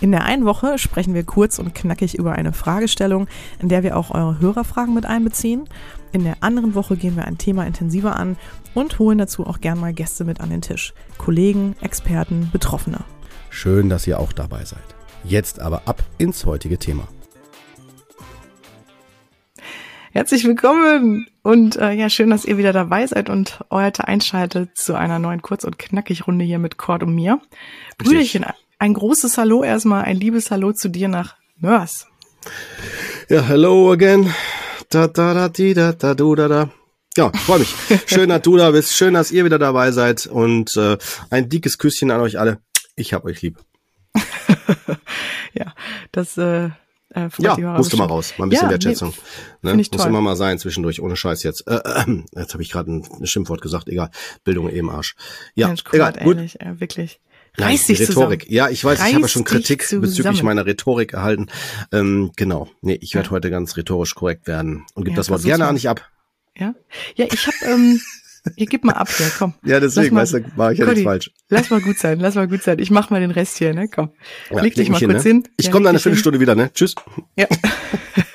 In der einen Woche sprechen wir kurz und knackig über eine Fragestellung, in der wir auch eure Hörerfragen mit einbeziehen. In der anderen Woche gehen wir ein Thema intensiver an und holen dazu auch gern mal Gäste mit an den Tisch. Kollegen, Experten, Betroffene. Schön, dass ihr auch dabei seid. Jetzt aber ab ins heutige Thema. Herzlich willkommen und äh, ja, schön, dass ihr wieder dabei seid und heute einschaltet zu einer neuen Kurz- und Knackig-Runde hier mit Cord und mir. Brüderchen, ein großes Hallo erstmal, ein liebes Hallo zu dir nach Mörs. Ja, hello again. Da, da, da, di, da, da, du, da, da. Ja, freue mich. Schön, dass du da bist. Schön, dass ihr wieder dabei seid. Und äh, ein dickes Küsschen an euch alle. Ich hab euch lieb. ja, das äh, äh, ja, musste mal raus. Mal ein bisschen ja, Wertschätzung. Nee, ne? Muss toll. immer mal sein zwischendurch, ohne Scheiß jetzt. Äh, äh, jetzt habe ich gerade ein, ein, Schimpfwort gesagt, egal. Bildung eben Arsch. Ja, Mensch, egal. Ähnlich, äh, wirklich. Reiß dich Rhetorik. Zusammen. Ja, ich weiß, Reiß ich habe ja schon Kritik bezüglich meiner Rhetorik erhalten. Ähm, genau. Nee, ich werde ja. heute ganz rhetorisch korrekt werden und gebe ja, das Wort gerne an dich ab. Ja, ja, ich habe ähm, Ihr gib mal ab hier, komm. Ja, deswegen, weißt du, war ich ja nichts falsch. Lass mal gut sein, lass mal gut sein. Ich mach mal den Rest hier, ne? Komm. Ja, leg dich mal kurz hin. Ne? Ich ja, komme dann eine Viertelstunde wieder, ne? Tschüss. Ja.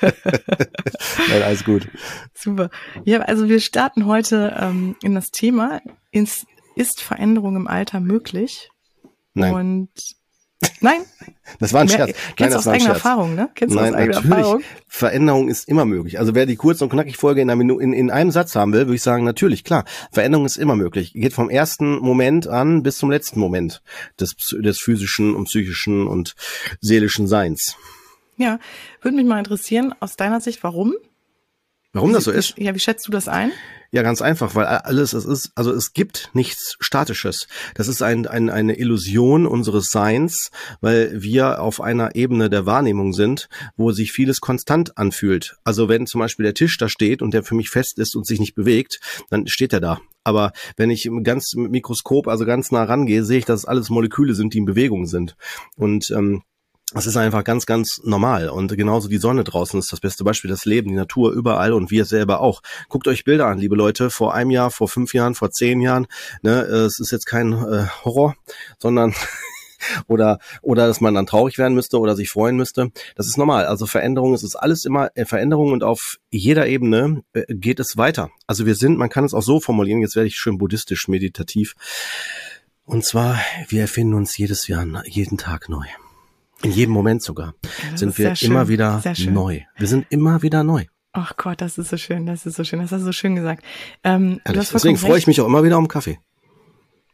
Nein, alles gut. Super. Ja, also wir starten heute ähm, in das Thema. Ist, ist Veränderung im Alter möglich? Nein. Und Nein. Das war ein Scherz. Kennst Nein, du aus eigener Erfahrung, ne? Kennst du Nein, aus eigener natürlich. Erfahrung? Veränderung ist immer möglich. Also wer die kurz und knackig Folge in, in, in einem Satz haben will, würde ich sagen, natürlich, klar. Veränderung ist immer möglich. Geht vom ersten Moment an bis zum letzten Moment des, des physischen und psychischen und seelischen Seins. Ja, würde mich mal interessieren, aus deiner Sicht, warum? Warum das so ist? Ja, wie schätzt du das ein? Ja, ganz einfach, weil alles, es ist, also es gibt nichts Statisches. Das ist ein, ein, eine Illusion unseres Seins, weil wir auf einer Ebene der Wahrnehmung sind, wo sich vieles konstant anfühlt. Also wenn zum Beispiel der Tisch da steht und der für mich fest ist und sich nicht bewegt, dann steht er da. Aber wenn ich ganz mit Mikroskop, also ganz nah rangehe, sehe ich, dass es alles Moleküle sind, die in Bewegung sind. Und ähm, das ist einfach ganz, ganz normal. Und genauso die Sonne draußen ist das beste Beispiel. Das Leben, die Natur überall und wir selber auch. Guckt euch Bilder an, liebe Leute, vor einem Jahr, vor fünf Jahren, vor zehn Jahren. Ne, es ist jetzt kein äh, Horror, sondern oder oder dass man dann traurig werden müsste oder sich freuen müsste. Das ist normal. Also Veränderung, es ist alles immer äh, Veränderung und auf jeder Ebene äh, geht es weiter. Also wir sind, man kann es auch so formulieren, jetzt werde ich schön buddhistisch meditativ. Und zwar, wir erfinden uns jedes Jahr, jeden Tag neu. In jedem Moment sogar ja, sind wir immer wieder neu. Wir sind immer wieder neu. Ach Gott, das ist so schön, das ist so schön, das hast du so schön gesagt. Ähm, Deswegen freue ich mich auch immer wieder um Kaffee.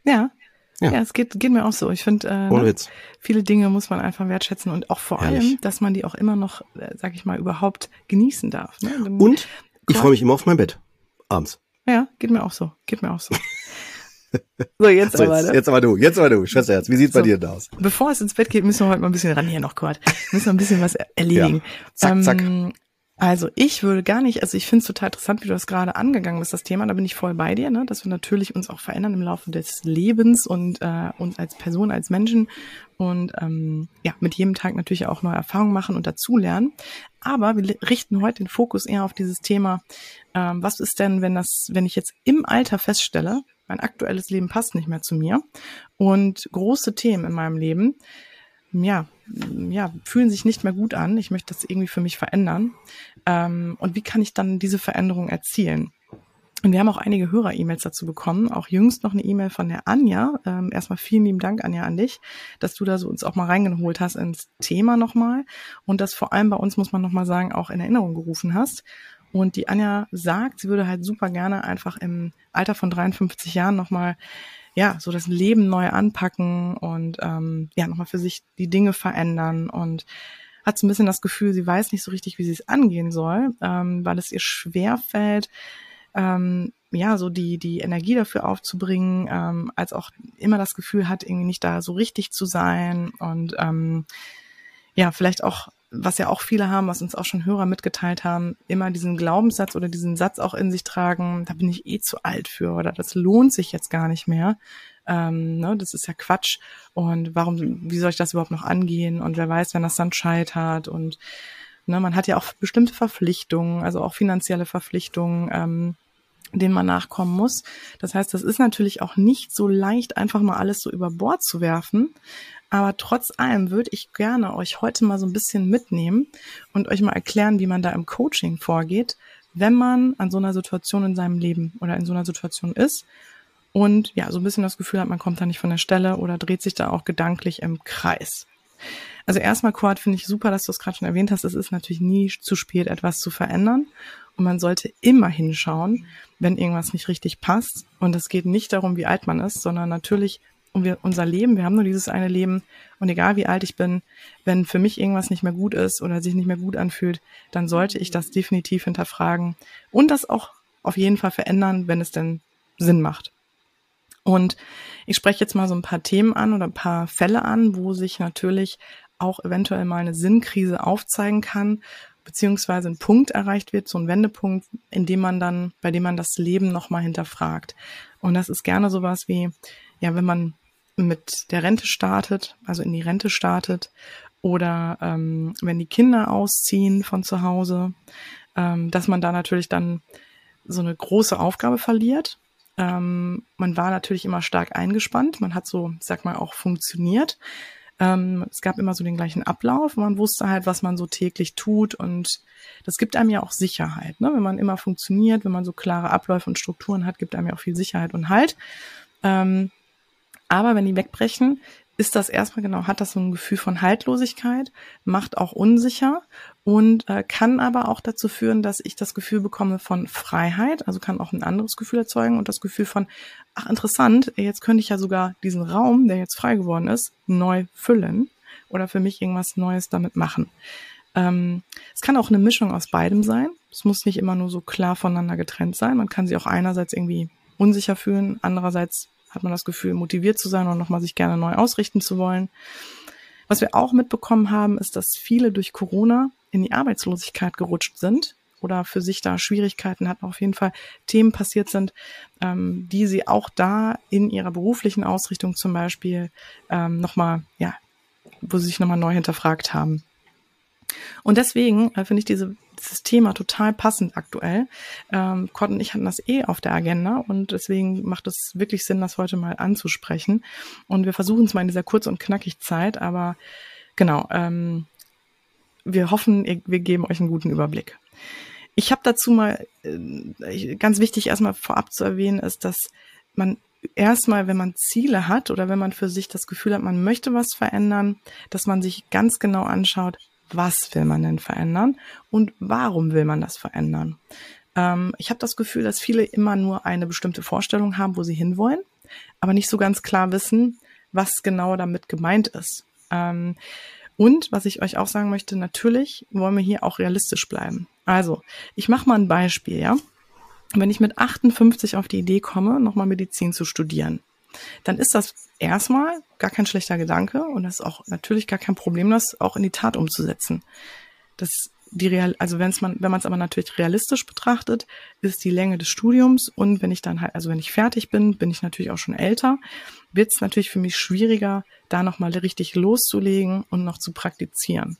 Ja, ja, ja, es geht, geht mir auch so. Ich finde, äh, ne, viele Dinge muss man einfach wertschätzen und auch vor Ehrlich. allem, dass man die auch immer noch, äh, sag ich mal, überhaupt genießen darf. Ne? Und ich freue mich immer auf mein Bett abends. Ja, geht mir auch so. Geht mir auch so. So, jetzt, so, aber, jetzt, ne? jetzt aber du, jetzt aber du, Schwesterherz, wie sieht's so, bei dir aus? Bevor es ins Bett geht, müssen wir heute mal ein bisschen ran hier noch, Kurt. Müssen wir ein bisschen was erledigen. Ja. Zack, zack. Ähm, also ich würde gar nicht, also ich finde es total interessant, wie du das gerade angegangen bist, das Thema, da bin ich voll bei dir, ne? dass wir natürlich uns auch verändern im Laufe des Lebens und äh, uns als Person, als Menschen und ähm, ja, mit jedem Tag natürlich auch neue Erfahrungen machen und dazulernen. Aber wir richten heute den Fokus eher auf dieses Thema, ähm, was ist denn, wenn das, wenn ich jetzt im Alter feststelle, mein aktuelles Leben passt nicht mehr zu mir und große Themen in meinem Leben, ja, ja, fühlen sich nicht mehr gut an. Ich möchte das irgendwie für mich verändern. Ähm, und wie kann ich dann diese Veränderung erzielen? Und wir haben auch einige Hörer-E-Mails dazu bekommen. Auch jüngst noch eine E-Mail von der Anja. Ähm, erstmal vielen lieben Dank, Anja, an dich, dass du da so uns auch mal reingeholt hast ins Thema nochmal. Und das vor allem bei uns, muss man nochmal sagen, auch in Erinnerung gerufen hast. Und die Anja sagt, sie würde halt super gerne einfach im Alter von 53 Jahren nochmal, ja, so das Leben neu anpacken und ähm, ja, nochmal für sich die Dinge verändern. Und hat so ein bisschen das Gefühl, sie weiß nicht so richtig, wie sie es angehen soll, ähm, weil es ihr schwer fällt, ähm, ja, so die, die Energie dafür aufzubringen, ähm, als auch immer das Gefühl hat, irgendwie nicht da so richtig zu sein. Und ähm, ja, vielleicht auch was ja auch viele haben, was uns auch schon Hörer mitgeteilt haben, immer diesen Glaubenssatz oder diesen Satz auch in sich tragen, da bin ich eh zu alt für oder das lohnt sich jetzt gar nicht mehr. Ähm, ne, das ist ja Quatsch. Und warum, wie soll ich das überhaupt noch angehen? Und wer weiß, wenn das dann scheitert und ne, man hat ja auch bestimmte Verpflichtungen, also auch finanzielle Verpflichtungen, ähm, denen man nachkommen muss. Das heißt, das ist natürlich auch nicht so leicht, einfach mal alles so über Bord zu werfen. Aber trotz allem würde ich gerne euch heute mal so ein bisschen mitnehmen und euch mal erklären, wie man da im Coaching vorgeht, wenn man an so einer Situation in seinem Leben oder in so einer Situation ist und ja, so ein bisschen das Gefühl hat, man kommt da nicht von der Stelle oder dreht sich da auch gedanklich im Kreis. Also erstmal, Kurt, finde ich super, dass du es gerade schon erwähnt hast. Es ist natürlich nie zu spät, etwas zu verändern. Und man sollte immer hinschauen, wenn irgendwas nicht richtig passt. Und es geht nicht darum, wie alt man ist, sondern natürlich um wir, unser Leben. Wir haben nur dieses eine Leben. Und egal wie alt ich bin, wenn für mich irgendwas nicht mehr gut ist oder sich nicht mehr gut anfühlt, dann sollte ich das definitiv hinterfragen und das auch auf jeden Fall verändern, wenn es denn Sinn macht. Und ich spreche jetzt mal so ein paar Themen an oder ein paar Fälle an, wo sich natürlich auch eventuell mal eine Sinnkrise aufzeigen kann, beziehungsweise ein Punkt erreicht wird, so ein Wendepunkt, in dem man dann, bei dem man das Leben nochmal hinterfragt. Und das ist gerne sowas wie, ja, wenn man mit der Rente startet, also in die Rente startet, oder ähm, wenn die Kinder ausziehen von zu Hause, ähm, dass man da natürlich dann so eine große Aufgabe verliert. Ähm, man war natürlich immer stark eingespannt, man hat so, sag mal, auch funktioniert. Ähm, es gab immer so den gleichen Ablauf. Man wusste halt, was man so täglich tut und das gibt einem ja auch Sicherheit. Ne? Wenn man immer funktioniert, wenn man so klare Abläufe und Strukturen hat, gibt einem ja auch viel Sicherheit und Halt. Ähm, aber wenn die wegbrechen, ist das erstmal genau, hat das so ein Gefühl von Haltlosigkeit, macht auch unsicher und äh, kann aber auch dazu führen, dass ich das Gefühl bekomme von Freiheit, also kann auch ein anderes Gefühl erzeugen und das Gefühl von, ach interessant, jetzt könnte ich ja sogar diesen Raum, der jetzt frei geworden ist, neu füllen oder für mich irgendwas Neues damit machen. Ähm, es kann auch eine Mischung aus beidem sein. Es muss nicht immer nur so klar voneinander getrennt sein. Man kann sich auch einerseits irgendwie unsicher fühlen, andererseits hat man das Gefühl, motiviert zu sein und nochmal sich gerne neu ausrichten zu wollen. Was wir auch mitbekommen haben, ist, dass viele durch Corona in die Arbeitslosigkeit gerutscht sind oder für sich da Schwierigkeiten hatten, auf jeden Fall Themen passiert sind, ähm, die sie auch da in ihrer beruflichen Ausrichtung zum Beispiel ähm, nochmal, ja, wo sie sich nochmal neu hinterfragt haben. Und deswegen äh, finde ich diese dieses Thema total passend aktuell. Ähm, Cord und ich hatten das eh auf der Agenda und deswegen macht es wirklich Sinn, das heute mal anzusprechen. Und wir versuchen es mal in dieser kurz und knackig Zeit, aber genau, ähm, wir hoffen, wir geben euch einen guten Überblick. Ich habe dazu mal, äh, ganz wichtig erstmal vorab zu erwähnen, ist, dass man erstmal, wenn man Ziele hat oder wenn man für sich das Gefühl hat, man möchte was verändern, dass man sich ganz genau anschaut, was will man denn verändern und warum will man das verändern. Ähm, ich habe das Gefühl, dass viele immer nur eine bestimmte Vorstellung haben, wo sie hinwollen, aber nicht so ganz klar wissen, was genau damit gemeint ist. Ähm, und was ich euch auch sagen möchte, natürlich wollen wir hier auch realistisch bleiben. Also, ich mache mal ein Beispiel, ja. Wenn ich mit 58 auf die Idee komme, nochmal Medizin zu studieren, dann ist das erstmal gar kein schlechter Gedanke und das ist auch natürlich gar kein Problem, das auch in die Tat umzusetzen. Das die Real, also wenn man, wenn man es aber natürlich realistisch betrachtet, ist die Länge des Studiums und wenn ich dann halt, also wenn ich fertig bin, bin ich natürlich auch schon älter, wird es natürlich für mich schwieriger, da nochmal richtig loszulegen und noch zu praktizieren.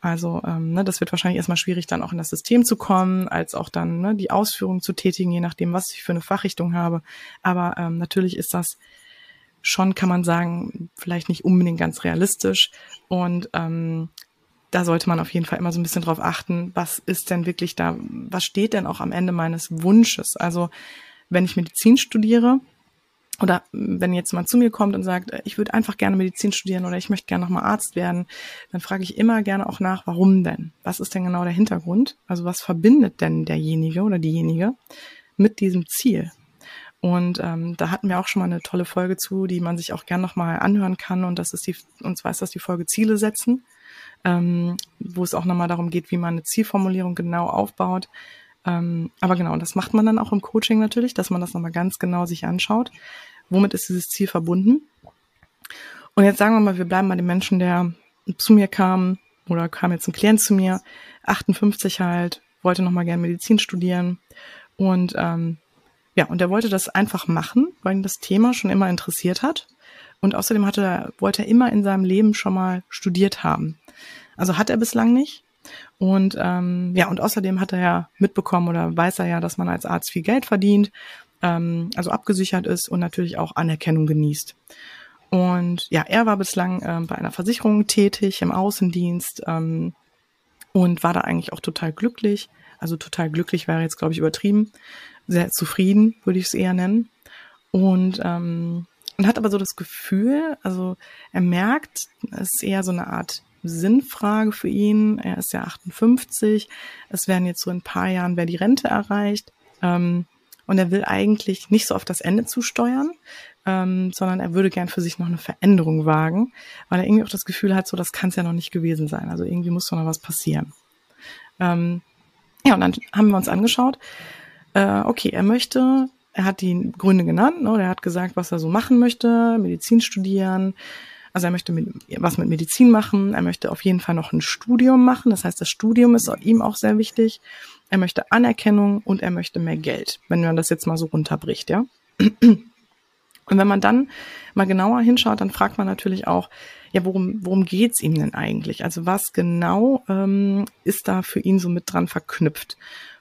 Also ähm, ne, das wird wahrscheinlich erstmal schwierig, dann auch in das System zu kommen, als auch dann ne, die Ausführung zu tätigen, je nachdem, was ich für eine Fachrichtung habe. Aber ähm, natürlich ist das schon, kann man sagen, vielleicht nicht unbedingt ganz realistisch. Und ähm, da sollte man auf jeden Fall immer so ein bisschen drauf achten, was ist denn wirklich da, was steht denn auch am Ende meines Wunsches? Also wenn ich Medizin studiere, oder wenn jetzt jemand zu mir kommt und sagt, ich würde einfach gerne Medizin studieren oder ich möchte gerne nochmal Arzt werden, dann frage ich immer gerne auch nach, warum denn? Was ist denn genau der Hintergrund? Also was verbindet denn derjenige oder diejenige mit diesem Ziel? Und ähm, da hatten wir auch schon mal eine tolle Folge zu, die man sich auch gern nochmal anhören kann. Und das ist die, und zwar ist das die Folge Ziele setzen, ähm, wo es auch nochmal darum geht, wie man eine Zielformulierung genau aufbaut. Ähm, aber genau, das macht man dann auch im Coaching natürlich, dass man das nochmal ganz genau sich anschaut. Womit ist dieses Ziel verbunden? Und jetzt sagen wir mal, wir bleiben bei dem Menschen, der zu mir kam, oder kam jetzt ein Klient zu mir, 58 halt, wollte nochmal gerne Medizin studieren und ähm, ja, und er wollte das einfach machen, weil ihn das Thema schon immer interessiert hat. Und außerdem hatte er, wollte er immer in seinem Leben schon mal studiert haben. Also hat er bislang nicht. Und ähm, ja, und außerdem hat er ja mitbekommen oder weiß er ja, dass man als Arzt viel Geld verdient, ähm, also abgesichert ist und natürlich auch Anerkennung genießt. Und ja, er war bislang ähm, bei einer Versicherung tätig im Außendienst ähm, und war da eigentlich auch total glücklich. Also total glücklich wäre jetzt, glaube ich, übertrieben sehr zufrieden, würde ich es eher nennen. Und, ähm, und hat aber so das Gefühl, also er merkt, es ist eher so eine Art Sinnfrage für ihn. Er ist ja 58. Es werden jetzt so in ein paar Jahren wäre die Rente erreicht. Ähm, und er will eigentlich nicht so auf das Ende zusteuern, ähm, sondern er würde gern für sich noch eine Veränderung wagen, weil er irgendwie auch das Gefühl hat, so das kann es ja noch nicht gewesen sein. Also irgendwie muss doch noch was passieren. Ähm, ja, und dann haben wir uns angeschaut, äh, okay, er möchte, er hat die Gründe genannt, ne, er hat gesagt, was er so machen möchte, Medizin studieren, also er möchte mit, was mit Medizin machen, er möchte auf jeden Fall noch ein Studium machen, das heißt, das Studium ist ihm auch sehr wichtig, er möchte Anerkennung und er möchte mehr Geld, wenn man das jetzt mal so runterbricht, ja. Und wenn man dann mal genauer hinschaut, dann fragt man natürlich auch, ja, worum, worum geht's ihm denn eigentlich? Also was genau ähm, ist da für ihn so mit dran verknüpft?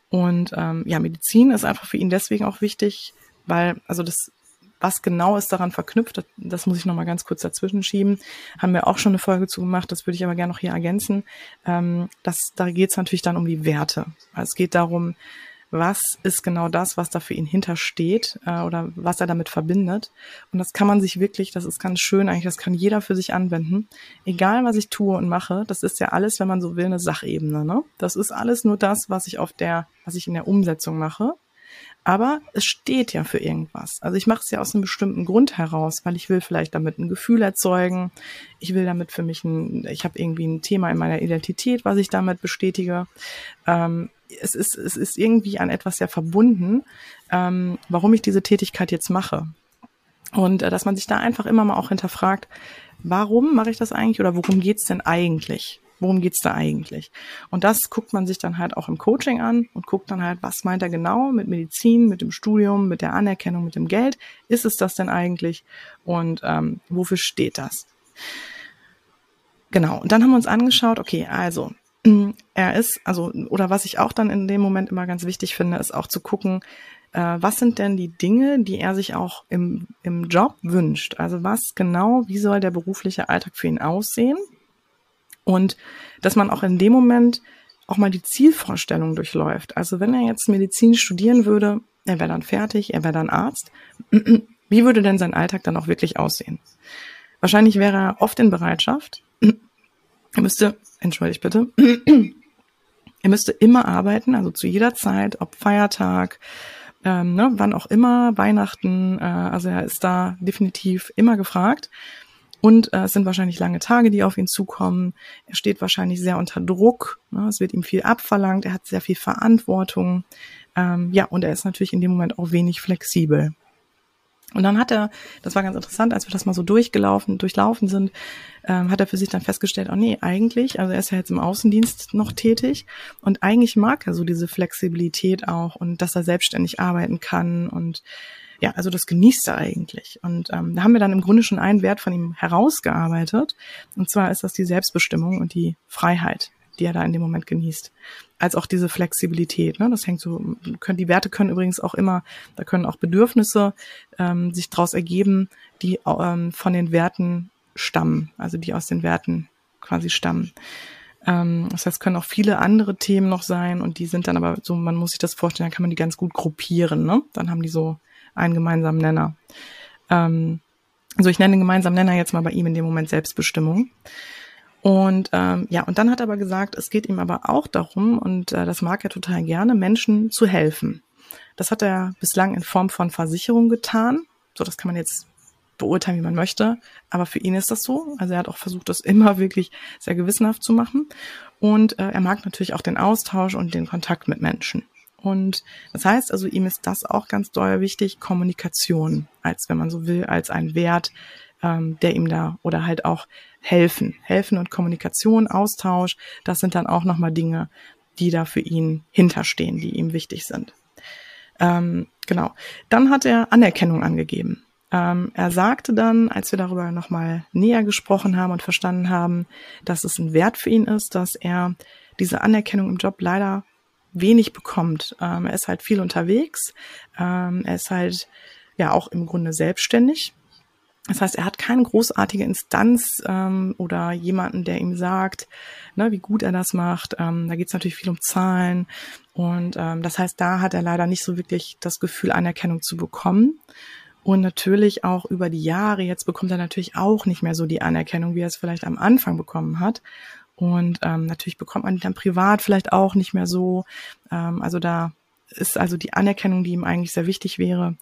Und ähm, ja, Medizin ist einfach für ihn deswegen auch wichtig, weil, also das, was genau ist daran verknüpft, das, das muss ich nochmal ganz kurz dazwischen schieben. Haben wir auch schon eine Folge zu gemacht, das würde ich aber gerne noch hier ergänzen. Ähm, das, da geht es natürlich dann um die Werte. Also es geht darum, was ist genau das, was da für ihn hintersteht äh, oder was er damit verbindet. Und das kann man sich wirklich, das ist ganz schön eigentlich, das kann jeder für sich anwenden. Egal, was ich tue und mache, das ist ja alles, wenn man so will, eine Sachebene. Ne? Das ist alles nur das, was ich auf der, was ich in der Umsetzung mache. Aber es steht ja für irgendwas. Also ich mache es ja aus einem bestimmten Grund heraus, weil ich will vielleicht damit ein Gefühl erzeugen. Ich will damit für mich ein, ich habe irgendwie ein Thema in meiner Identität, was ich damit bestätige. Ähm, es ist, es ist irgendwie an etwas sehr verbunden, ähm, warum ich diese Tätigkeit jetzt mache. Und äh, dass man sich da einfach immer mal auch hinterfragt, warum mache ich das eigentlich oder worum geht's denn eigentlich? Worum geht's da eigentlich? Und das guckt man sich dann halt auch im Coaching an und guckt dann halt, was meint er genau mit Medizin, mit dem Studium, mit der Anerkennung, mit dem Geld? Ist es das denn eigentlich? Und ähm, wofür steht das? Genau. Und dann haben wir uns angeschaut, okay, also er ist, also, oder was ich auch dann in dem Moment immer ganz wichtig finde, ist auch zu gucken, äh, was sind denn die Dinge, die er sich auch im, im Job wünscht? Also was genau, wie soll der berufliche Alltag für ihn aussehen? Und dass man auch in dem Moment auch mal die Zielvorstellung durchläuft. Also wenn er jetzt Medizin studieren würde, er wäre dann fertig, er wäre dann Arzt, wie würde denn sein Alltag dann auch wirklich aussehen? Wahrscheinlich wäre er oft in Bereitschaft, er müsste, entschuldigt bitte, er müsste immer arbeiten, also zu jeder Zeit, ob Feiertag, ähm, ne, wann auch immer, Weihnachten, äh, also er ist da definitiv immer gefragt. Und äh, es sind wahrscheinlich lange Tage, die auf ihn zukommen. Er steht wahrscheinlich sehr unter Druck. Ne? Es wird ihm viel abverlangt. Er hat sehr viel Verantwortung. Ähm, ja, und er ist natürlich in dem Moment auch wenig flexibel. Und dann hat er, das war ganz interessant, als wir das mal so durchgelaufen, durchlaufen sind, ähm, hat er für sich dann festgestellt, oh nee, eigentlich, also er ist ja jetzt im Außendienst noch tätig und eigentlich mag er so diese Flexibilität auch und dass er selbstständig arbeiten kann und ja, also das genießt er eigentlich. Und ähm, da haben wir dann im Grunde schon einen Wert von ihm herausgearbeitet. Und zwar ist das die Selbstbestimmung und die Freiheit die er da in dem Moment genießt. Als auch diese Flexibilität. Ne? Das hängt so, können, die Werte können übrigens auch immer, da können auch Bedürfnisse ähm, sich daraus ergeben, die ähm, von den Werten stammen, also die aus den Werten quasi stammen. Ähm, das heißt, können auch viele andere Themen noch sein und die sind dann aber so, man muss sich das vorstellen, dann kann man die ganz gut gruppieren. Ne? Dann haben die so einen gemeinsamen Nenner. Ähm, also ich nenne den gemeinsamen Nenner jetzt mal bei ihm in dem Moment Selbstbestimmung. Und ähm, ja, und dann hat er aber gesagt, es geht ihm aber auch darum, und äh, das mag er total gerne, Menschen zu helfen. Das hat er bislang in Form von Versicherung getan. So, das kann man jetzt beurteilen, wie man möchte. Aber für ihn ist das so. Also er hat auch versucht, das immer wirklich sehr gewissenhaft zu machen. Und äh, er mag natürlich auch den Austausch und den Kontakt mit Menschen. Und das heißt also, ihm ist das auch ganz doll wichtig, Kommunikation, als wenn man so will, als ein Wert, ähm, der ihm da oder halt auch helfen. Helfen und Kommunikation, Austausch, das sind dann auch nochmal Dinge, die da für ihn hinterstehen, die ihm wichtig sind. Ähm, genau. Dann hat er Anerkennung angegeben. Ähm, er sagte dann, als wir darüber nochmal näher gesprochen haben und verstanden haben, dass es ein Wert für ihn ist, dass er diese Anerkennung im Job leider wenig bekommt. Ähm, er ist halt viel unterwegs. Ähm, er ist halt ja auch im Grunde selbstständig. Das heißt, er hat keine großartige Instanz ähm, oder jemanden, der ihm sagt, ne, wie gut er das macht. Ähm, da geht es natürlich viel um Zahlen. Und ähm, das heißt, da hat er leider nicht so wirklich das Gefühl, Anerkennung zu bekommen. Und natürlich auch über die Jahre, jetzt bekommt er natürlich auch nicht mehr so die Anerkennung, wie er es vielleicht am Anfang bekommen hat. Und ähm, natürlich bekommt man die dann privat vielleicht auch nicht mehr so. Ähm, also da ist also die Anerkennung, die ihm eigentlich sehr wichtig wäre,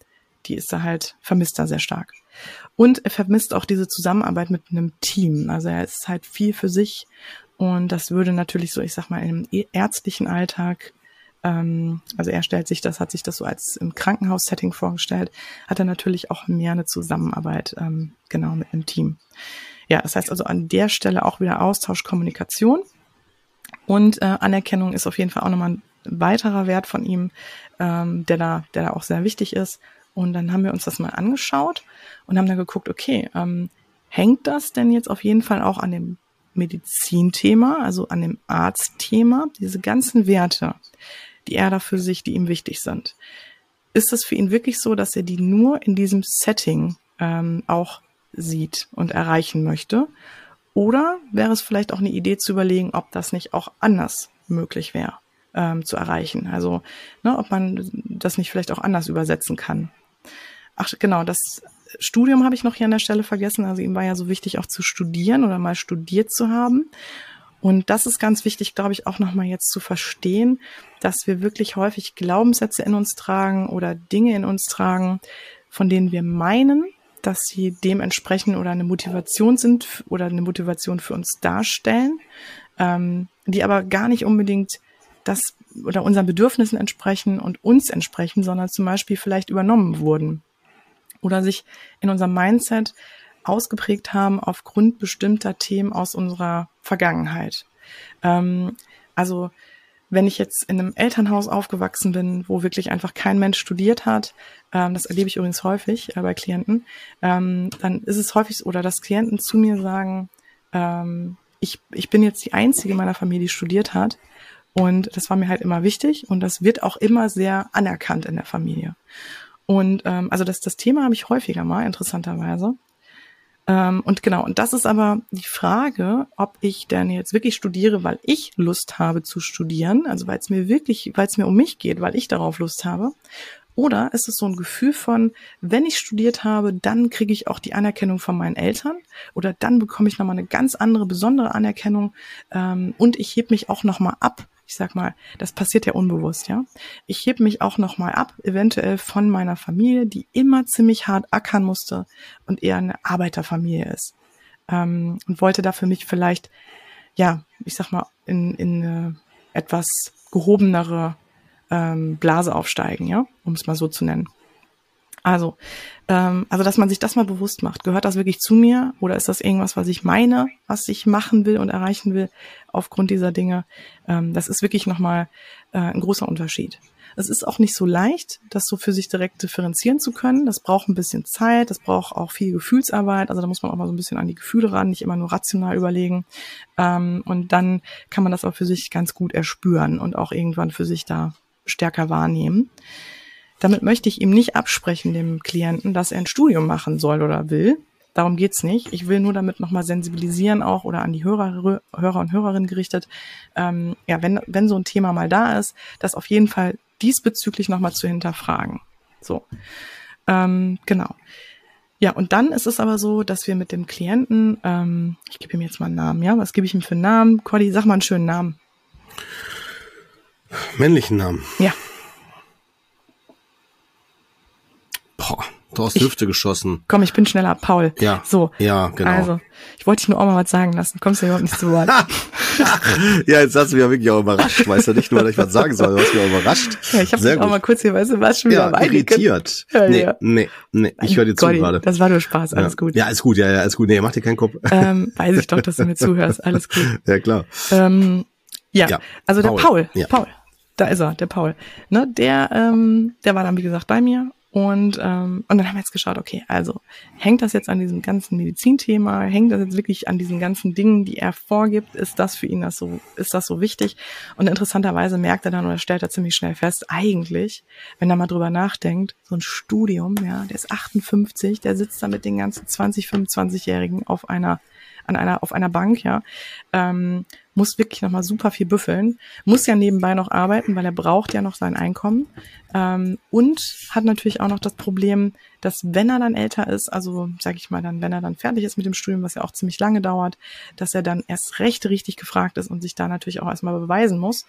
die ist da halt, vermisst er sehr stark. Und er vermisst auch diese Zusammenarbeit mit einem Team. Also er ist halt viel für sich und das würde natürlich so, ich sag mal, im ärztlichen Alltag, ähm, also er stellt sich das, hat sich das so als im Krankenhaussetting vorgestellt, hat er natürlich auch mehr eine Zusammenarbeit, ähm, genau, mit einem Team. Ja, das heißt also an der Stelle auch wieder Austausch, Kommunikation und äh, Anerkennung ist auf jeden Fall auch nochmal ein weiterer Wert von ihm, ähm, der da, der da auch sehr wichtig ist. Und dann haben wir uns das mal angeschaut und haben dann geguckt, okay, ähm, hängt das denn jetzt auf jeden Fall auch an dem Medizinthema, also an dem Arztthema, diese ganzen Werte, die er da für sich, die ihm wichtig sind. Ist es für ihn wirklich so, dass er die nur in diesem Setting ähm, auch sieht und erreichen möchte? Oder wäre es vielleicht auch eine Idee zu überlegen, ob das nicht auch anders möglich wäre ähm, zu erreichen? Also, ne, ob man das nicht vielleicht auch anders übersetzen kann. Ach genau, das Studium habe ich noch hier an der Stelle vergessen. Also ihm war ja so wichtig auch zu studieren oder mal studiert zu haben. Und das ist ganz wichtig, glaube ich, auch nochmal jetzt zu verstehen, dass wir wirklich häufig Glaubenssätze in uns tragen oder Dinge in uns tragen, von denen wir meinen, dass sie dementsprechend oder eine Motivation sind oder eine Motivation für uns darstellen, ähm, die aber gar nicht unbedingt das oder unseren Bedürfnissen entsprechen und uns entsprechen, sondern zum Beispiel vielleicht übernommen wurden oder sich in unserem Mindset ausgeprägt haben aufgrund bestimmter Themen aus unserer Vergangenheit. Ähm, also wenn ich jetzt in einem Elternhaus aufgewachsen bin, wo wirklich einfach kein Mensch studiert hat, ähm, das erlebe ich übrigens häufig äh, bei Klienten, ähm, dann ist es häufig oder dass Klienten zu mir sagen, ähm, ich, ich bin jetzt die einzige meiner Familie, die studiert hat. Und das war mir halt immer wichtig und das wird auch immer sehr anerkannt in der Familie. Und ähm, also das, das Thema habe ich häufiger mal, interessanterweise. Ähm, und genau, und das ist aber die Frage, ob ich denn jetzt wirklich studiere, weil ich Lust habe zu studieren, also weil es mir wirklich, weil es mir um mich geht, weil ich darauf Lust habe, oder ist es so ein Gefühl von, wenn ich studiert habe, dann kriege ich auch die Anerkennung von meinen Eltern oder dann bekomme ich nochmal eine ganz andere, besondere Anerkennung ähm, und ich heb mich auch nochmal ab ich sag mal, das passiert ja unbewusst, ja. Ich heb mich auch nochmal ab, eventuell von meiner Familie, die immer ziemlich hart ackern musste und eher eine Arbeiterfamilie ist. Ähm, und wollte da für mich vielleicht, ja, ich sag mal, in, in eine etwas gehobenere ähm, Blase aufsteigen, ja, um es mal so zu nennen. Also, ähm, also dass man sich das mal bewusst macht. Gehört das wirklich zu mir oder ist das irgendwas, was ich meine, was ich machen will und erreichen will aufgrund dieser Dinge? Ähm, das ist wirklich nochmal äh, ein großer Unterschied. Es ist auch nicht so leicht, das so für sich direkt differenzieren zu können. Das braucht ein bisschen Zeit, das braucht auch viel Gefühlsarbeit. Also da muss man auch mal so ein bisschen an die Gefühle ran, nicht immer nur rational überlegen. Ähm, und dann kann man das auch für sich ganz gut erspüren und auch irgendwann für sich da stärker wahrnehmen. Damit möchte ich ihm nicht absprechen, dem Klienten, dass er ein Studium machen soll oder will. Darum geht's nicht. Ich will nur damit nochmal sensibilisieren auch oder an die Hörer, Hörer und Hörerinnen gerichtet. Ähm, ja, wenn, wenn so ein Thema mal da ist, das auf jeden Fall diesbezüglich nochmal zu hinterfragen. So. Ähm, genau. Ja, und dann ist es aber so, dass wir mit dem Klienten, ähm, ich gebe ihm jetzt mal einen Namen, ja, was gebe ich ihm für einen Namen? Cordy, sag mal einen schönen Namen. Männlichen Namen. Ja, aus der Hüfte geschossen. Komm, ich bin schneller, Paul. Ja. So. Ja, genau. Also, ich wollte dich nur auch mal was sagen lassen. Kommst du ja überhaupt nicht zu Wort. ja, jetzt hast du mich ja wirklich auch überrascht. Weißt du nicht nur, dass ich was sagen soll, du hast mich auch überrascht. Ja, ich habe dich auch mal kurz hier, weißt du, was schon wieder ja, irritiert. Ja, nee, ja. nee, nee, ich höre dir zu Gotti, gerade. Das war nur Spaß, alles ja. gut. Ja, alles gut, ja, ja, alles gut. Nee, mach dir keinen Kopf. Ähm, weiß ich doch, dass du mir zuhörst, alles gut. Ja, klar. Ähm, ja, Ja, also der Paul. Paul, Ja. Paul, da ist er, der Paul. Ne, der, ähm, der war dann wie gesagt bei mir und ähm, und dann haben wir jetzt geschaut, okay, also hängt das jetzt an diesem ganzen Medizinthema, hängt das jetzt wirklich an diesen ganzen Dingen, die er vorgibt, ist das für ihn das so, ist das so wichtig? Und interessanterweise merkt er dann oder stellt er ziemlich schnell fest, eigentlich, wenn er mal drüber nachdenkt, so ein Studium, ja, der ist 58, der sitzt da mit den ganzen 20, 25-Jährigen auf einer an einer, auf einer Bank, ja, ähm, muss wirklich nochmal super viel büffeln, muss ja nebenbei noch arbeiten, weil er braucht ja noch sein Einkommen ähm, und hat natürlich auch noch das Problem, dass wenn er dann älter ist, also sage ich mal dann, wenn er dann fertig ist mit dem Studium, was ja auch ziemlich lange dauert, dass er dann erst recht richtig gefragt ist und sich da natürlich auch erstmal beweisen muss.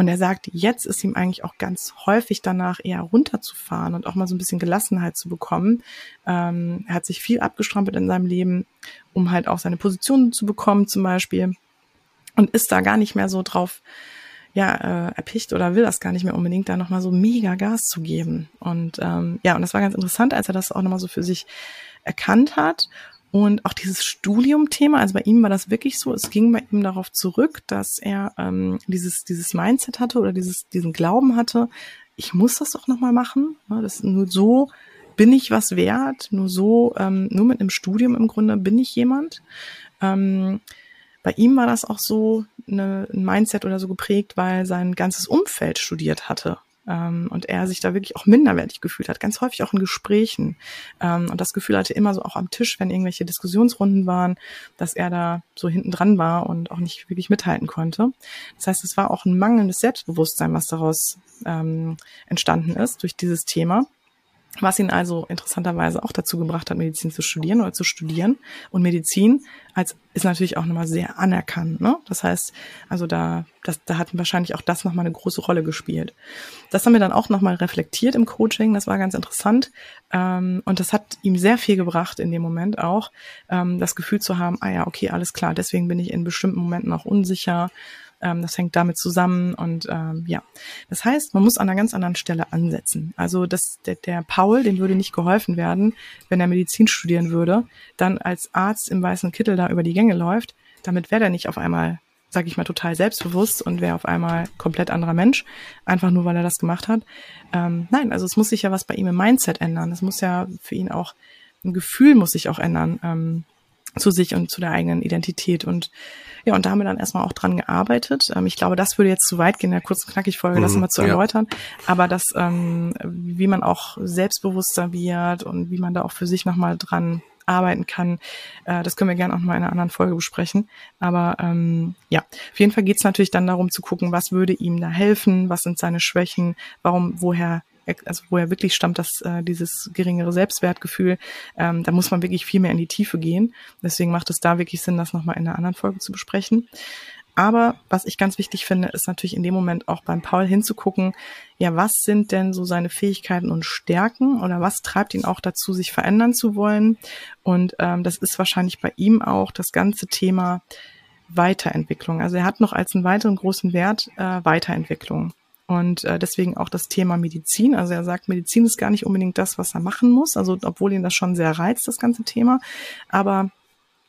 Und er sagt, jetzt ist ihm eigentlich auch ganz häufig danach eher runterzufahren und auch mal so ein bisschen Gelassenheit zu bekommen. Ähm, er hat sich viel abgestrampelt in seinem Leben, um halt auch seine Position zu bekommen zum Beispiel und ist da gar nicht mehr so drauf ja, äh, erpicht oder will das gar nicht mehr unbedingt, da nochmal so mega Gas zu geben. Und ähm, ja, und das war ganz interessant, als er das auch nochmal so für sich erkannt hat. Und auch dieses Studium-Thema, also bei ihm war das wirklich so, es ging bei ihm darauf zurück, dass er ähm, dieses, dieses Mindset hatte oder dieses, diesen Glauben hatte, ich muss das doch nochmal machen. Ja, das nur so bin ich was wert, nur so, ähm, nur mit einem Studium im Grunde bin ich jemand. Ähm, bei ihm war das auch so eine, ein Mindset oder so geprägt, weil sein ganzes Umfeld studiert hatte. Ähm, und er sich da wirklich auch minderwertig gefühlt hat, ganz häufig auch in Gesprächen. Ähm, und das Gefühl hatte immer so auch am Tisch, wenn irgendwelche Diskussionsrunden waren, dass er da so hinten dran war und auch nicht wirklich mithalten konnte. Das heißt, es war auch ein mangelndes Selbstbewusstsein, was daraus ähm, entstanden ist durch dieses Thema was ihn also interessanterweise auch dazu gebracht hat, Medizin zu studieren oder zu studieren. Und Medizin als ist natürlich auch nochmal sehr anerkannt. Ne? Das heißt, also da, das, da hat wahrscheinlich auch das nochmal eine große Rolle gespielt. Das haben wir dann auch nochmal reflektiert im Coaching. Das war ganz interessant. Ähm, und das hat ihm sehr viel gebracht in dem Moment auch, ähm, das Gefühl zu haben, ah ja, okay, alles klar, deswegen bin ich in bestimmten Momenten auch unsicher. Ähm, das hängt damit zusammen und ähm, ja. Das heißt, man muss an einer ganz anderen Stelle ansetzen. Also das, der, der Paul, dem würde nicht geholfen werden, wenn er Medizin studieren würde, dann als Arzt im weißen Kittel da über die Gänge läuft. Damit wäre er nicht auf einmal, sage ich mal, total selbstbewusst und wäre auf einmal komplett anderer Mensch, einfach nur weil er das gemacht hat. Ähm, nein, also es muss sich ja was bei ihm im Mindset ändern. Es muss ja für ihn auch ein Gefühl muss sich auch ändern. Ähm, zu sich und zu der eigenen Identität. Und ja, und da haben wir dann erstmal auch dran gearbeitet. Ähm, ich glaube, das würde jetzt zu weit gehen, in der kurzen knackig Folge, das Mhm, mal zu ja. erläutern. Aber das, ähm, wie man auch selbstbewusster wird und wie man da auch für sich nochmal dran arbeiten kann, äh, das können wir gerne auch mal in einer anderen Folge besprechen. Aber ähm, ja, auf jeden Fall geht es natürlich dann darum zu gucken, was würde ihm da helfen, was sind seine Schwächen, warum, woher also woher wirklich stammt das äh, dieses geringere Selbstwertgefühl, ähm, da muss man wirklich viel mehr in die Tiefe gehen. Deswegen macht es da wirklich Sinn, das nochmal in einer anderen Folge zu besprechen. Aber was ich ganz wichtig finde, ist natürlich in dem Moment auch beim Paul hinzugucken, ja, was sind denn so seine Fähigkeiten und Stärken oder was treibt ihn auch dazu, sich verändern zu wollen? Und ähm, das ist wahrscheinlich bei ihm auch das ganze Thema Weiterentwicklung. Also er hat noch als einen weiteren großen Wert äh, Weiterentwicklung. Und äh, deswegen auch das Thema Medizin. Also er sagt, Medizin ist gar nicht unbedingt das, was er machen muss. Also obwohl ihn das schon sehr reizt, das ganze Thema. Aber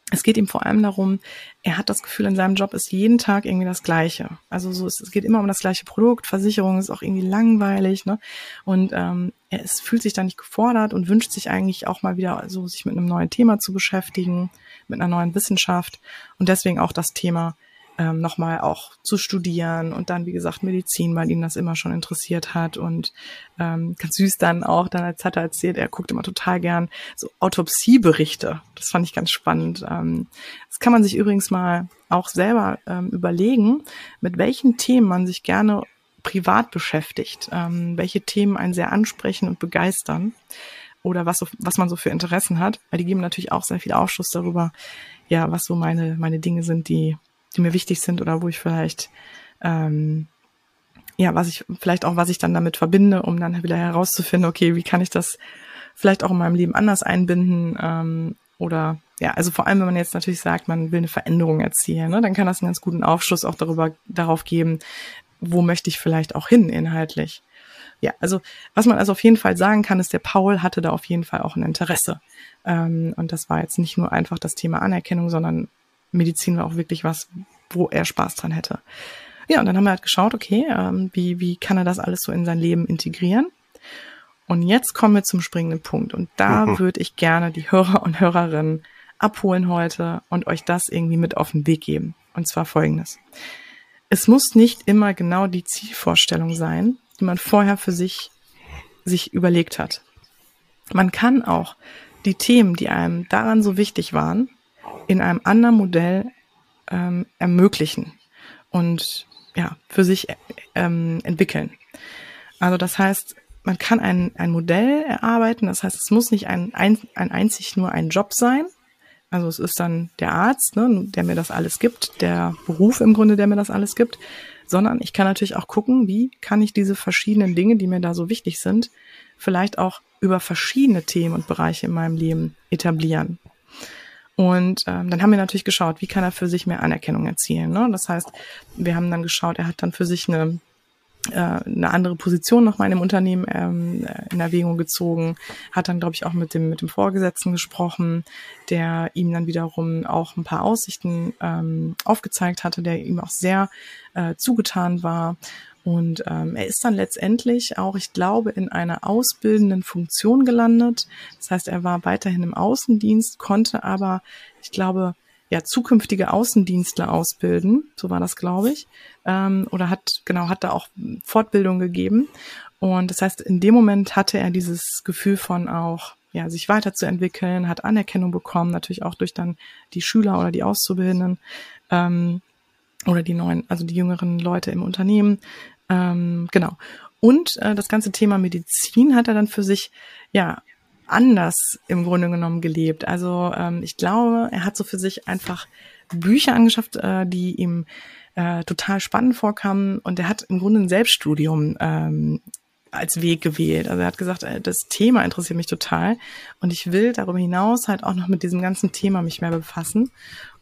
es geht ihm vor allem darum, er hat das Gefühl, in seinem Job ist jeden Tag irgendwie das Gleiche. Also so, es, es geht immer um das gleiche Produkt, Versicherung ist auch irgendwie langweilig, ne? Und ähm, er ist, fühlt sich da nicht gefordert und wünscht sich eigentlich auch mal wieder so, sich mit einem neuen Thema zu beschäftigen, mit einer neuen Wissenschaft und deswegen auch das Thema ähm, nochmal auch zu studieren und dann, wie gesagt, Medizin, weil ihn das immer schon interessiert hat und ähm, ganz süß dann auch, dann als hat er erzählt, er guckt immer total gern so Autopsieberichte. Das fand ich ganz spannend. Ähm, das kann man sich übrigens mal auch selber ähm, überlegen, mit welchen Themen man sich gerne privat beschäftigt, ähm, welche Themen einen sehr ansprechen und begeistern oder was, so, was man so für Interessen hat, weil die geben natürlich auch sehr viel Aufschluss darüber, ja, was so meine, meine Dinge sind, die, die mir wichtig sind oder wo ich vielleicht, ähm, ja, was ich, vielleicht auch, was ich dann damit verbinde, um dann wieder herauszufinden, okay, wie kann ich das vielleicht auch in meinem Leben anders einbinden ähm, oder ja, also vor allem, wenn man jetzt natürlich sagt, man will eine Veränderung erzielen, ne, dann kann das einen ganz guten Aufschluss auch darüber darauf geben, wo möchte ich vielleicht auch hin inhaltlich. Ja, also was man also auf jeden Fall sagen kann, ist, der Paul hatte da auf jeden Fall auch ein Interesse. Ähm, und das war jetzt nicht nur einfach das Thema Anerkennung, sondern Medizin war auch wirklich was, wo er Spaß dran hätte. Ja, und dann haben wir halt geschaut, okay, ähm, wie, wie kann er das alles so in sein Leben integrieren? Und jetzt kommen wir zum springenden Punkt. Und da mhm. würde ich gerne die Hörer und Hörerinnen abholen heute und euch das irgendwie mit auf den Weg geben. Und zwar folgendes. Es muss nicht immer genau die Zielvorstellung sein, die man vorher für sich, sich überlegt hat. Man kann auch die Themen, die einem daran so wichtig waren, in einem anderen Modell ähm, ermöglichen und ja, für sich ähm, entwickeln. Also das heißt, man kann ein, ein Modell erarbeiten, das heißt, es muss nicht ein, ein, ein einzig nur ein Job sein. Also es ist dann der Arzt, ne, der mir das alles gibt, der Beruf im Grunde, der mir das alles gibt, sondern ich kann natürlich auch gucken, wie kann ich diese verschiedenen Dinge, die mir da so wichtig sind, vielleicht auch über verschiedene Themen und Bereiche in meinem Leben etablieren. Und ähm, dann haben wir natürlich geschaut, wie kann er für sich mehr Anerkennung erzielen. Ne? Das heißt, wir haben dann geschaut, er hat dann für sich eine äh, eine andere Position noch mal in dem Unternehmen ähm, in Erwägung gezogen, hat dann, glaube ich, auch mit dem, mit dem Vorgesetzten gesprochen, der ihm dann wiederum auch ein paar Aussichten ähm, aufgezeigt hatte, der ihm auch sehr äh, zugetan war. Und ähm, er ist dann letztendlich auch, ich glaube, in einer ausbildenden Funktion gelandet. Das heißt, er war weiterhin im Außendienst, konnte aber, ich glaube, ja, zukünftige Außendienstler ausbilden, so war das, glaube ich, ähm, oder hat, genau, hat da auch Fortbildung gegeben. Und das heißt, in dem Moment hatte er dieses Gefühl von auch, ja, sich weiterzuentwickeln, hat Anerkennung bekommen, natürlich auch durch dann die Schüler oder die Auszubildenden ähm, oder die neuen, also die jüngeren Leute im Unternehmen. Ähm, genau. Und äh, das ganze Thema Medizin hat er dann für sich ja anders im Grunde genommen gelebt. Also ähm, ich glaube, er hat so für sich einfach Bücher angeschafft, äh, die ihm äh, total spannend vorkamen und er hat im Grunde ein Selbststudium ähm, als Weg gewählt. Also er hat gesagt, äh, das Thema interessiert mich total und ich will darüber hinaus halt auch noch mit diesem ganzen Thema mich mehr befassen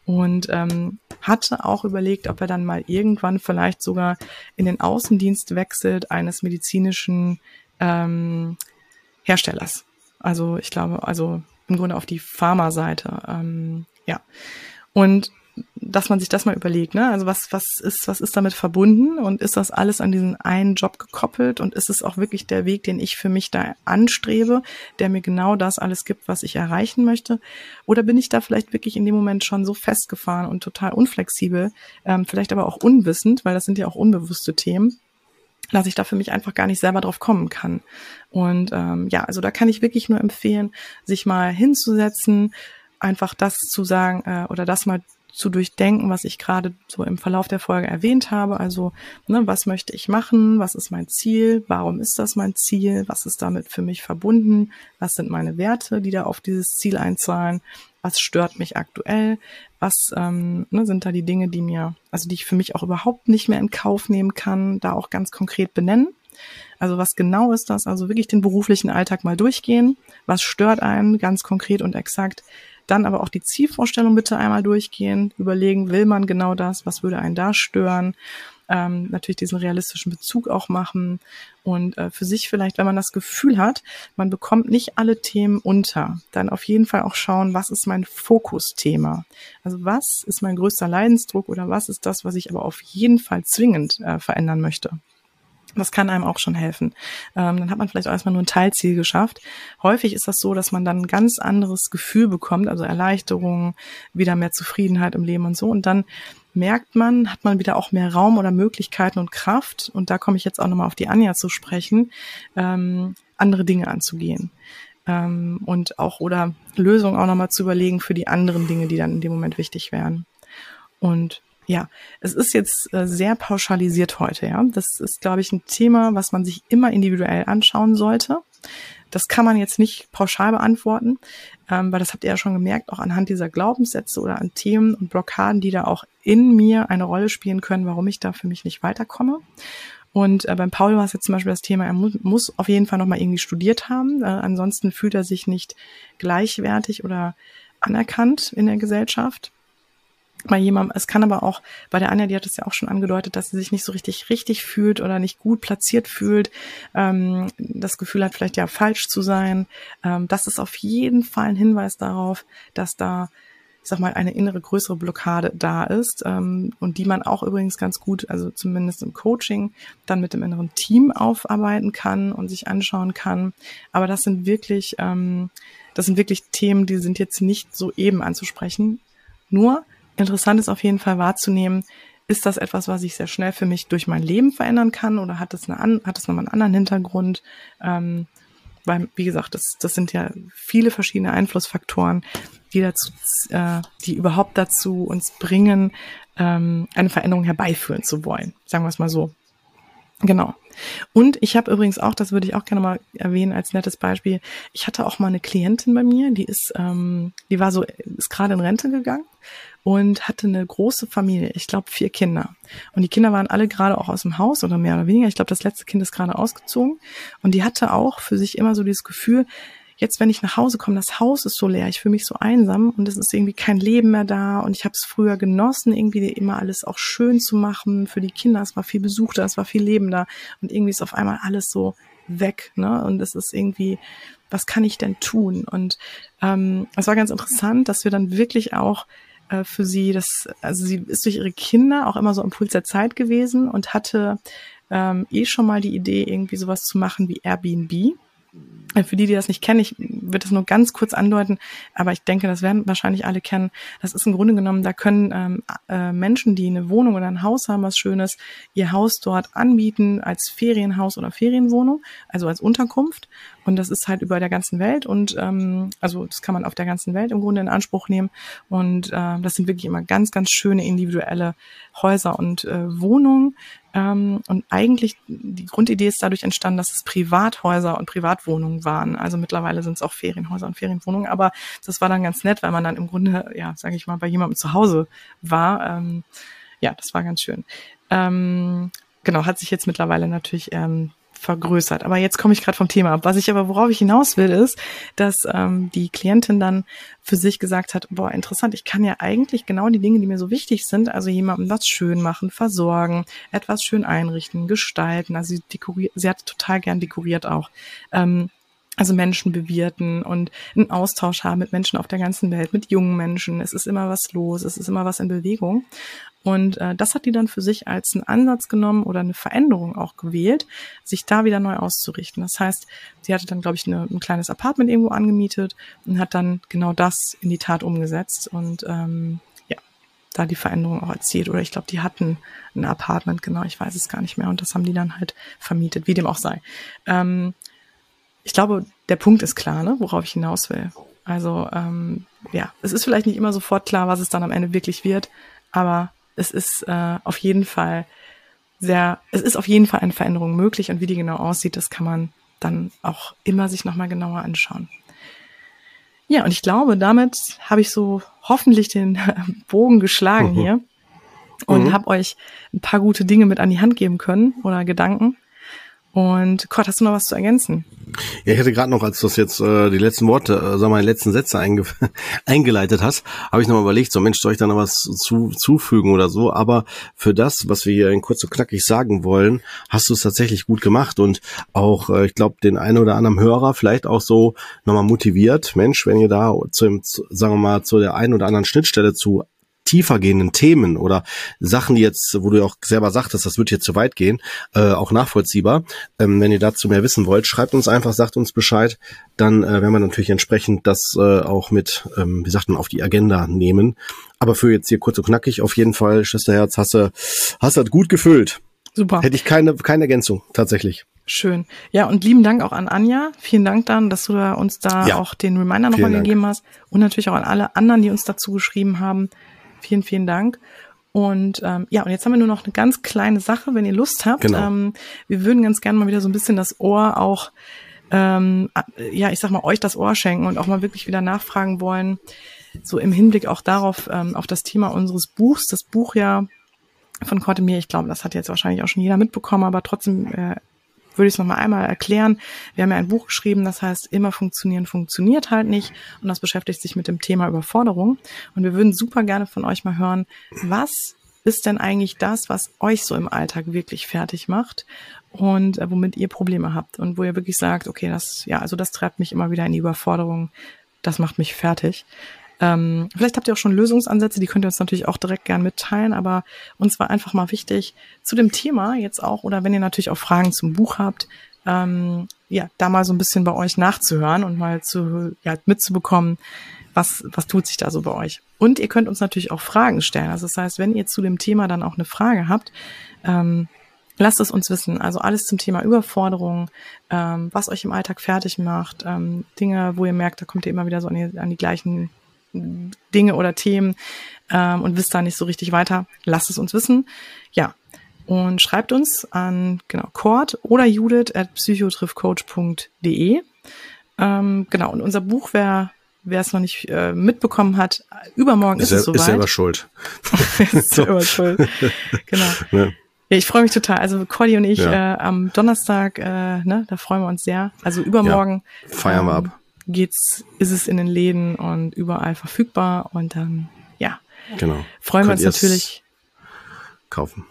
und ähm, hatte auch überlegt, ob er dann mal irgendwann vielleicht sogar in den Außendienst wechselt eines medizinischen ähm, Herstellers. Also ich glaube, also im Grunde auf die Pharma-Seite. Ähm, ja. Und dass man sich das mal überlegt, ne? Also was, was ist, was ist damit verbunden und ist das alles an diesen einen Job gekoppelt und ist es auch wirklich der Weg, den ich für mich da anstrebe, der mir genau das alles gibt, was ich erreichen möchte? Oder bin ich da vielleicht wirklich in dem Moment schon so festgefahren und total unflexibel, ähm, vielleicht aber auch unwissend, weil das sind ja auch unbewusste Themen, dass ich da für mich einfach gar nicht selber drauf kommen kann. Und ähm, ja, also da kann ich wirklich nur empfehlen, sich mal hinzusetzen, einfach das zu sagen äh, oder das mal zu durchdenken, was ich gerade so im Verlauf der Folge erwähnt habe. Also, ne, was möchte ich machen? Was ist mein Ziel? Warum ist das mein Ziel? Was ist damit für mich verbunden? Was sind meine Werte, die da auf dieses Ziel einzahlen? Was stört mich aktuell? Was ähm, ne, sind da die Dinge, die mir, also die ich für mich auch überhaupt nicht mehr in Kauf nehmen kann, da auch ganz konkret benennen? Also was genau ist das? Also wirklich den beruflichen Alltag mal durchgehen. Was stört einen ganz konkret und exakt? Dann aber auch die Zielvorstellung bitte einmal durchgehen, überlegen, will man genau das, was würde einen da stören? Ähm, natürlich diesen realistischen Bezug auch machen und äh, für sich vielleicht, wenn man das Gefühl hat, man bekommt nicht alle Themen unter, dann auf jeden Fall auch schauen, was ist mein Fokusthema? Also was ist mein größter Leidensdruck oder was ist das, was ich aber auf jeden Fall zwingend äh, verändern möchte? Das kann einem auch schon helfen. Ähm, dann hat man vielleicht auch erstmal nur ein Teilziel geschafft. Häufig ist das so, dass man dann ein ganz anderes Gefühl bekommt, also Erleichterung, wieder mehr Zufriedenheit im Leben und so. Und dann merkt man, hat man wieder auch mehr Raum oder Möglichkeiten und Kraft. Und da komme ich jetzt auch nochmal auf die Anja zu sprechen, ähm, andere Dinge anzugehen. Ähm, und auch oder Lösungen auch nochmal zu überlegen für die anderen Dinge, die dann in dem Moment wichtig wären. Und ja, es ist jetzt äh, sehr pauschalisiert heute, ja. Das ist, glaube ich, ein Thema, was man sich immer individuell anschauen sollte. Das kann man jetzt nicht pauschal beantworten, ähm, weil das habt ihr ja schon gemerkt, auch anhand dieser Glaubenssätze oder an Themen und Blockaden, die da auch in mir eine Rolle spielen können, warum ich da für mich nicht weiterkomme. Und äh, beim Paul war es jetzt zum Beispiel das Thema, er mu muss auf jeden Fall nochmal irgendwie studiert haben. Äh, ansonsten fühlt er sich nicht gleichwertig oder anerkannt in der Gesellschaft bei jemandem, es kann aber auch, bei der Anja, die hat es ja auch schon angedeutet, dass sie sich nicht so richtig richtig fühlt oder nicht gut platziert fühlt, ähm, das Gefühl hat, vielleicht ja falsch zu sein. Ähm, das ist auf jeden Fall ein Hinweis darauf, dass da, ich sag mal, eine innere größere Blockade da ist ähm, und die man auch übrigens ganz gut, also zumindest im Coaching, dann mit dem inneren Team aufarbeiten kann und sich anschauen kann. Aber das sind wirklich, ähm, das sind wirklich Themen, die sind jetzt nicht so eben anzusprechen. Nur interessant ist auf jeden Fall wahrzunehmen, ist das etwas, was ich sehr schnell für mich durch mein Leben verändern kann oder hat es, eine, hat es nochmal einen anderen Hintergrund? Ähm, weil, wie gesagt, das, das sind ja viele verschiedene Einflussfaktoren, die dazu, äh, die überhaupt dazu uns bringen, ähm, eine Veränderung herbeiführen zu wollen. Sagen wir es mal so. Genau. Und ich habe übrigens auch, das würde ich auch gerne mal erwähnen als nettes Beispiel, ich hatte auch mal eine Klientin bei mir, die ist, ähm, die war so, ist gerade in Rente gegangen und hatte eine große Familie, ich glaube vier Kinder. Und die Kinder waren alle gerade auch aus dem Haus oder mehr oder weniger. Ich glaube, das letzte Kind ist gerade ausgezogen. Und die hatte auch für sich immer so dieses Gefühl, jetzt, wenn ich nach Hause komme, das Haus ist so leer, ich fühle mich so einsam und es ist irgendwie kein Leben mehr da und ich habe es früher genossen, irgendwie immer alles auch schön zu machen für die Kinder. Es war viel Besuch da, es war viel Leben da und irgendwie ist auf einmal alles so weg, ne? Und es ist irgendwie, was kann ich denn tun? Und ähm, es war ganz interessant, dass wir dann wirklich auch äh, für sie, das, also sie ist durch ihre Kinder auch immer so im Puls der Zeit gewesen und hatte ähm, eh schon mal die Idee, irgendwie sowas zu machen wie Airbnb. Äh, für die, die das nicht kennen, ich würde es nur ganz kurz andeuten, aber ich denke, das werden wahrscheinlich alle kennen. Das ist im Grunde genommen, da können ähm, äh, Menschen, die eine Wohnung oder ein Haus haben, was Schönes, ihr Haus dort anbieten als Ferienhaus oder Ferienwohnung, also als Unterkunft. Und das ist halt über der ganzen Welt und ähm, also das kann man auf der ganzen Welt im Grunde in Anspruch nehmen. Und äh, das sind wirklich immer ganz, ganz schöne individuelle Häuser und äh, Wohnungen. Ähm, und eigentlich die Grundidee ist dadurch entstanden, dass es Privathäuser und Privatwohnungen waren. Also mittlerweile sind es auch Ferienhäuser und Ferienwohnungen. Aber das war dann ganz nett, weil man dann im Grunde, ja, sage ich mal, bei jemandem zu Hause war. Ähm, ja, das war ganz schön. Ähm, genau, hat sich jetzt mittlerweile natürlich ähm, vergrößert. Aber jetzt komme ich gerade vom Thema ab. Was ich aber, worauf ich hinaus will, ist, dass ähm, die Klientin dann für sich gesagt hat, boah, interessant, ich kann ja eigentlich genau die Dinge, die mir so wichtig sind, also jemandem was schön machen, versorgen, etwas schön einrichten, gestalten. Also sie dekoriert, sie hat total gern dekoriert auch. Ähm, also Menschen bewirten und einen Austausch haben mit Menschen auf der ganzen Welt, mit jungen Menschen. Es ist immer was los, es ist immer was in Bewegung. Und äh, das hat die dann für sich als einen Ansatz genommen oder eine Veränderung auch gewählt, sich da wieder neu auszurichten. Das heißt, sie hatte dann, glaube ich, eine, ein kleines Apartment irgendwo angemietet und hat dann genau das in die Tat umgesetzt und ähm, ja, da die Veränderung auch erzielt. Oder ich glaube, die hatten ein Apartment, genau, ich weiß es gar nicht mehr. Und das haben die dann halt vermietet, wie dem auch sei. Ähm, ich glaube, der Punkt ist klar, ne, worauf ich hinaus will. Also ähm, ja, es ist vielleicht nicht immer sofort klar, was es dann am Ende wirklich wird, aber es ist äh, auf jeden Fall sehr, es ist auf jeden Fall eine Veränderung möglich und wie die genau aussieht, das kann man dann auch immer sich nochmal genauer anschauen. Ja, und ich glaube, damit habe ich so hoffentlich den Bogen geschlagen mhm. hier und mhm. habe euch ein paar gute Dinge mit an die Hand geben können oder Gedanken. Und Gott, hast du noch was zu ergänzen? Ja, ich hatte gerade noch, als du das jetzt äh, die letzten Worte, äh, sagen wir, die letzten Sätze einge eingeleitet hast, habe ich noch mal überlegt, so Mensch, soll ich da noch was zu, zufügen oder so? Aber für das, was wir hier in kurz und knackig sagen wollen, hast du es tatsächlich gut gemacht und auch, äh, ich glaube, den einen oder anderen Hörer vielleicht auch so nochmal motiviert. Mensch, wenn ihr da zu, sagen wir mal, zu der einen oder anderen Schnittstelle zu tiefer gehenden Themen oder Sachen, die jetzt, wo du auch selber sagtest, das wird hier zu weit gehen, äh, auch nachvollziehbar. Ähm, wenn ihr dazu mehr wissen wollt, schreibt uns einfach, sagt uns Bescheid. Dann äh, werden wir natürlich entsprechend das äh, auch mit, ähm, wie sagt man, auf die Agenda nehmen. Aber für jetzt hier kurz und knackig auf jeden Fall, Schwesterherz, hast du, hast du gut gefüllt. Super. Hätte ich keine, keine Ergänzung, tatsächlich. Schön. Ja, und lieben Dank auch an Anja. Vielen Dank dann, dass du da uns da ja. auch den Reminder nochmal gegeben hast. Und natürlich auch an alle anderen, die uns dazu geschrieben haben. Vielen, vielen Dank. Und ähm, ja, und jetzt haben wir nur noch eine ganz kleine Sache, wenn ihr Lust habt. Genau. Ähm, wir würden ganz gerne mal wieder so ein bisschen das Ohr auch, ähm, ja, ich sag mal, euch das Ohr schenken und auch mal wirklich wieder nachfragen wollen, so im Hinblick auch darauf, ähm, auf das Thema unseres Buchs. Das Buch ja von Korte mir. Ich glaube, das hat jetzt wahrscheinlich auch schon jeder mitbekommen, aber trotzdem äh, würde ich es nochmal einmal erklären. Wir haben ja ein Buch geschrieben, das heißt, immer funktionieren funktioniert halt nicht. Und das beschäftigt sich mit dem Thema Überforderung. Und wir würden super gerne von euch mal hören, was ist denn eigentlich das, was euch so im Alltag wirklich fertig macht und äh, womit ihr Probleme habt und wo ihr wirklich sagt, okay, das, ja, also das treibt mich immer wieder in die Überforderung, das macht mich fertig. Ähm, vielleicht habt ihr auch schon Lösungsansätze, die könnt ihr uns natürlich auch direkt gern mitteilen, aber uns war einfach mal wichtig, zu dem Thema jetzt auch, oder wenn ihr natürlich auch Fragen zum Buch habt, ähm, ja, da mal so ein bisschen bei euch nachzuhören und mal zu, ja, mitzubekommen, was, was tut sich da so bei euch. Und ihr könnt uns natürlich auch Fragen stellen. Also das heißt, wenn ihr zu dem Thema dann auch eine Frage habt, ähm, lasst es uns wissen. Also alles zum Thema Überforderung, ähm, was euch im Alltag fertig macht, ähm, Dinge, wo ihr merkt, da kommt ihr immer wieder so an die, an die gleichen Dinge oder Themen ähm, und wisst da nicht so richtig weiter, lasst es uns wissen. Ja, und schreibt uns an genau Cord oder Judith at psychotriffcoach.de. Ähm, genau, und unser Buch, wer wer es noch nicht äh, mitbekommen hat, übermorgen ist, ist es soweit. Ist selber schuld. ist selber schuld. Genau. Ja. Ja, ich freue mich total. Also Cordy und ich ja. äh, am Donnerstag, äh, ne, da freuen wir uns sehr. Also übermorgen. Ja, feiern wir ähm, ab geht's, ist es in den Läden und überall verfügbar und dann, ja. Genau. Freuen wir uns natürlich. Kaufen.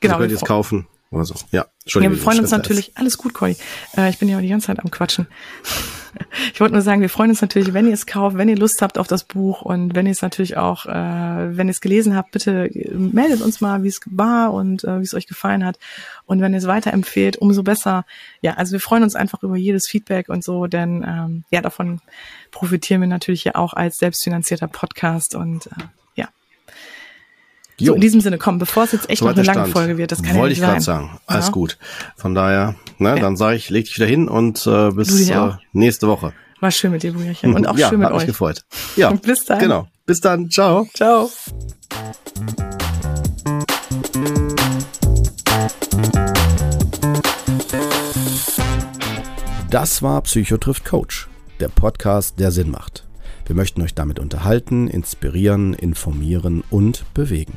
Genau. Also könnt ihr es kaufen oder so. Ja, Entschuldigung. Ja, wir freuen uns natürlich, alles gut, Cordy. Äh, ich bin ja auch die ganze Zeit am Quatschen. ich wollte nur sagen, wir freuen uns natürlich, wenn ihr es kauft, wenn ihr Lust habt auf das Buch und wenn ihr es natürlich auch, äh, wenn ihr es gelesen habt, bitte meldet uns mal, wie es war und äh, wie es euch gefallen hat. Und wenn ihr es weiterempfehlt, umso besser. Ja, also wir freuen uns einfach über jedes Feedback und so, denn ähm, ja, davon profitieren wir natürlich ja auch als selbstfinanzierter Podcast und äh, so, in diesem Sinne, komm, bevor es jetzt echt noch eine lange Stand. Folge wird, das kann Wollte ja nicht ich gerade sagen. Alles ja. gut. Von daher, ne, ja. dann sage ich, leg dich wieder hin und äh, bis äh, nächste Woche. War schön mit dir, Brüderchen. Und auch ja, schön mit hat euch. Mich gefreut. Ja. bis dann. Genau. Bis dann. Ciao. Ciao. Das war Psychotrift Coach, der Podcast, der Sinn macht. Wir möchten euch damit unterhalten, inspirieren, informieren und bewegen.